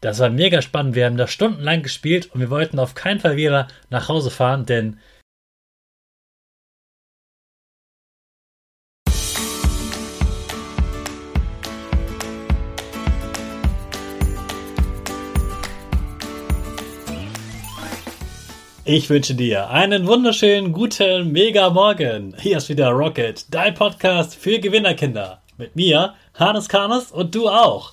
Das war mega spannend. Wir haben da stundenlang gespielt und wir wollten auf keinen Fall wieder nach Hause fahren, denn Ich wünsche dir einen wunderschönen guten Mega Morgen. Hier ist wieder Rocket, dein Podcast für Gewinnerkinder. Mit mir, Hannes Karnes und du auch.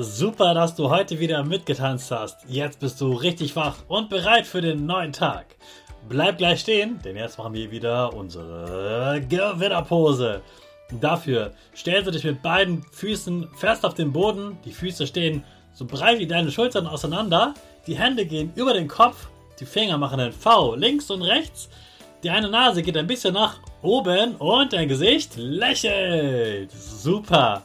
Super, dass du heute wieder mitgetanzt hast. Jetzt bist du richtig wach und bereit für den neuen Tag. Bleib gleich stehen, denn jetzt machen wir wieder unsere Gewinnerpose. Dafür stellst du dich mit beiden Füßen fest auf den Boden. Die Füße stehen so breit wie deine Schultern auseinander. Die Hände gehen über den Kopf. Die Finger machen ein V links und rechts. Die eine Nase geht ein bisschen nach oben und dein Gesicht lächelt. Super.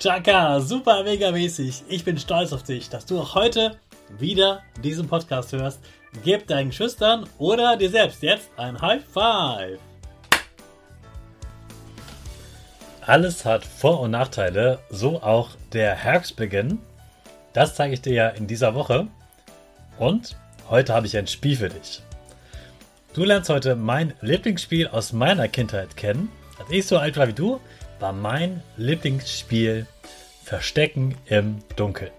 Chaka, super mega mäßig. Ich bin stolz auf dich, dass du auch heute wieder diesen Podcast hörst. Gib deinen Schüchtern oder dir selbst jetzt ein High Five. Alles hat Vor- und Nachteile, so auch der Herbstbeginn. Das zeige ich dir ja in dieser Woche. Und heute habe ich ein Spiel für dich. Du lernst heute mein Lieblingsspiel aus meiner Kindheit kennen. Als ich so alt war wie du, war mein Lieblingsspiel Verstecken im Dunkeln.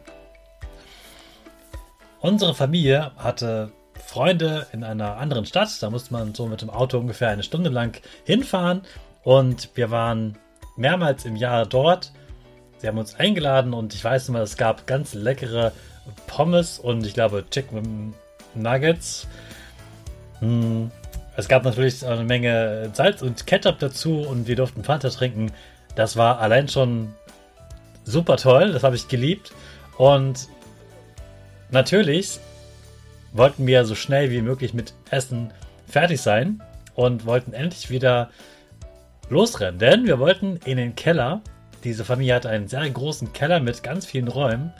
Unsere Familie hatte Freunde in einer anderen Stadt. Da musste man so mit dem Auto ungefähr eine Stunde lang hinfahren. Und wir waren mehrmals im Jahr dort. Sie haben uns eingeladen und ich weiß immer, es gab ganz leckere Pommes und ich glaube Chicken Nuggets. Hm, es gab natürlich eine Menge Salz und Ketchup dazu und wir durften Fanta trinken. Das war allein schon super toll, das habe ich geliebt. Und natürlich wollten wir so schnell wie möglich mit Essen fertig sein und wollten endlich wieder losrennen, denn wir wollten in den Keller. Diese Familie hatte einen sehr großen Keller mit ganz vielen Räumen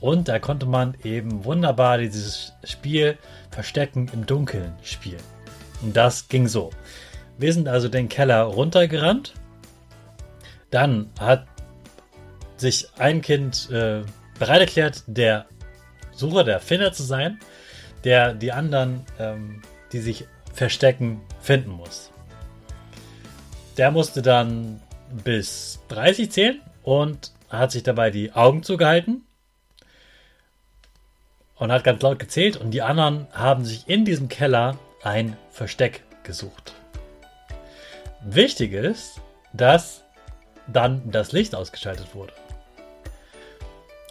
und da konnte man eben wunderbar dieses Spiel Verstecken im Dunkeln spielen. Und das ging so. Wir sind also den Keller runtergerannt. Dann hat sich ein Kind äh, bereit erklärt, der Sucher, der Finder zu sein, der die anderen, ähm, die sich verstecken, finden muss. Der musste dann bis 30 zählen und hat sich dabei die Augen zugehalten und hat ganz laut gezählt und die anderen haben sich in diesem Keller ein Versteck gesucht. Wichtig ist, dass dann das Licht ausgeschaltet wurde.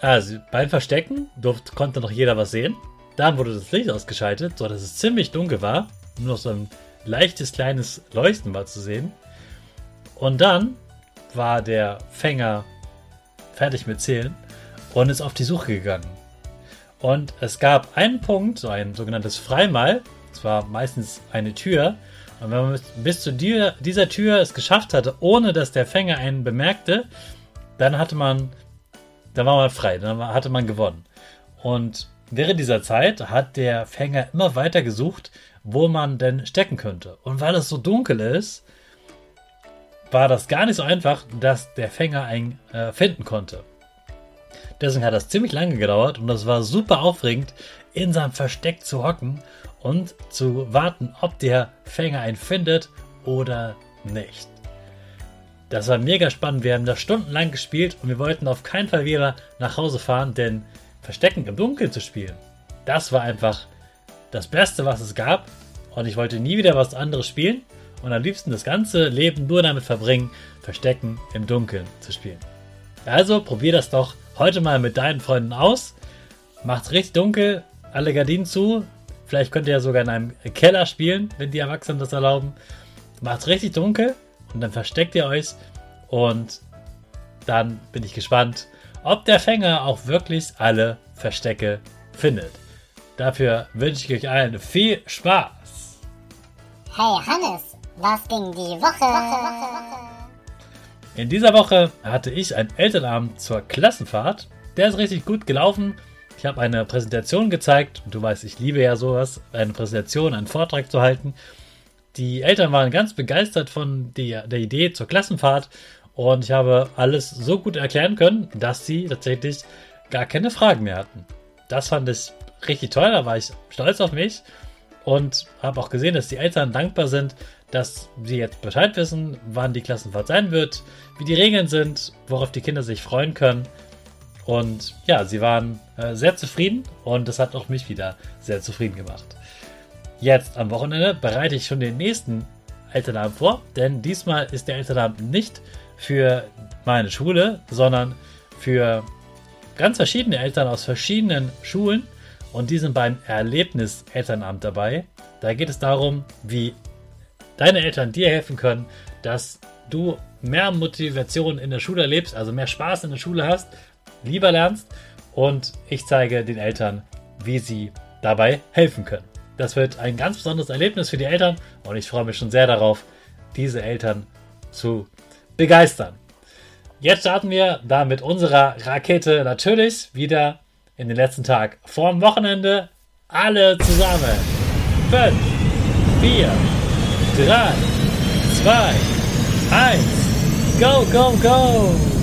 Also beim Verstecken durfte, konnte noch jeder was sehen. Dann wurde das Licht ausgeschaltet, sodass es ziemlich dunkel war. Nur noch so ein leichtes kleines Leuchten war zu sehen. Und dann war der Fänger fertig mit Zählen und ist auf die Suche gegangen. Und es gab einen Punkt, so ein sogenanntes Freimal, es war meistens eine Tür, Und wenn man bis zu dieser Tür es geschafft hatte, ohne dass der Fänger einen bemerkte, dann hatte man, dann war man frei, dann hatte man gewonnen. Und während dieser Zeit hat der Fänger immer weiter gesucht, wo man denn stecken könnte. Und weil es so dunkel ist, war das gar nicht so einfach, dass der Fänger einen äh, finden konnte. Deswegen hat das ziemlich lange gedauert und das war super aufregend, in seinem Versteck zu hocken und zu warten, ob der Fänger einen findet oder nicht. Das war mega spannend. Wir haben das stundenlang gespielt und wir wollten auf keinen Fall wieder nach Hause fahren, denn Verstecken im Dunkeln zu spielen, das war einfach das Beste, was es gab. Und ich wollte nie wieder was anderes spielen und am liebsten das ganze Leben nur damit verbringen, Verstecken im Dunkeln zu spielen. Also probier das doch heute mal mit deinen Freunden aus. Macht's richtig dunkel, alle Gardinen zu. Vielleicht könnt ihr ja sogar in einem Keller spielen, wenn die Erwachsenen das erlauben. Macht's richtig dunkel und dann versteckt ihr euch und dann bin ich gespannt, ob der Fänger auch wirklich alle Verstecke findet. Dafür wünsche ich euch allen viel Spaß. Hey Hannes, was ging die Woche? In dieser Woche hatte ich einen Elternabend zur Klassenfahrt. Der ist richtig gut gelaufen. Ich habe eine Präsentation gezeigt. Du weißt, ich liebe ja sowas, eine Präsentation, einen Vortrag zu halten. Die Eltern waren ganz begeistert von der, der Idee zur Klassenfahrt und ich habe alles so gut erklären können, dass sie tatsächlich gar keine Fragen mehr hatten. Das fand ich richtig toll, da war ich stolz auf mich und habe auch gesehen, dass die Eltern dankbar sind, dass sie jetzt Bescheid wissen, wann die Klassenfahrt sein wird, wie die Regeln sind, worauf die Kinder sich freuen können. Und ja, sie waren äh, sehr zufrieden und das hat auch mich wieder sehr zufrieden gemacht. Jetzt am Wochenende bereite ich schon den nächsten Elternabend vor, denn diesmal ist der Elternabend nicht für meine Schule, sondern für ganz verschiedene Eltern aus verschiedenen Schulen und die sind beim Erlebnis-Elternabend dabei. Da geht es darum, wie deine Eltern dir helfen können, dass du mehr Motivation in der Schule erlebst, also mehr Spaß in der Schule hast, lieber lernst und ich zeige den Eltern, wie sie dabei helfen können. Das wird ein ganz besonderes Erlebnis für die Eltern und ich freue mich schon sehr darauf, diese Eltern zu begeistern. Jetzt starten wir da mit unserer Rakete natürlich wieder in den letzten Tag vorm Wochenende. Alle zusammen. 5, 4, 3, 2, 1. Go, go, go!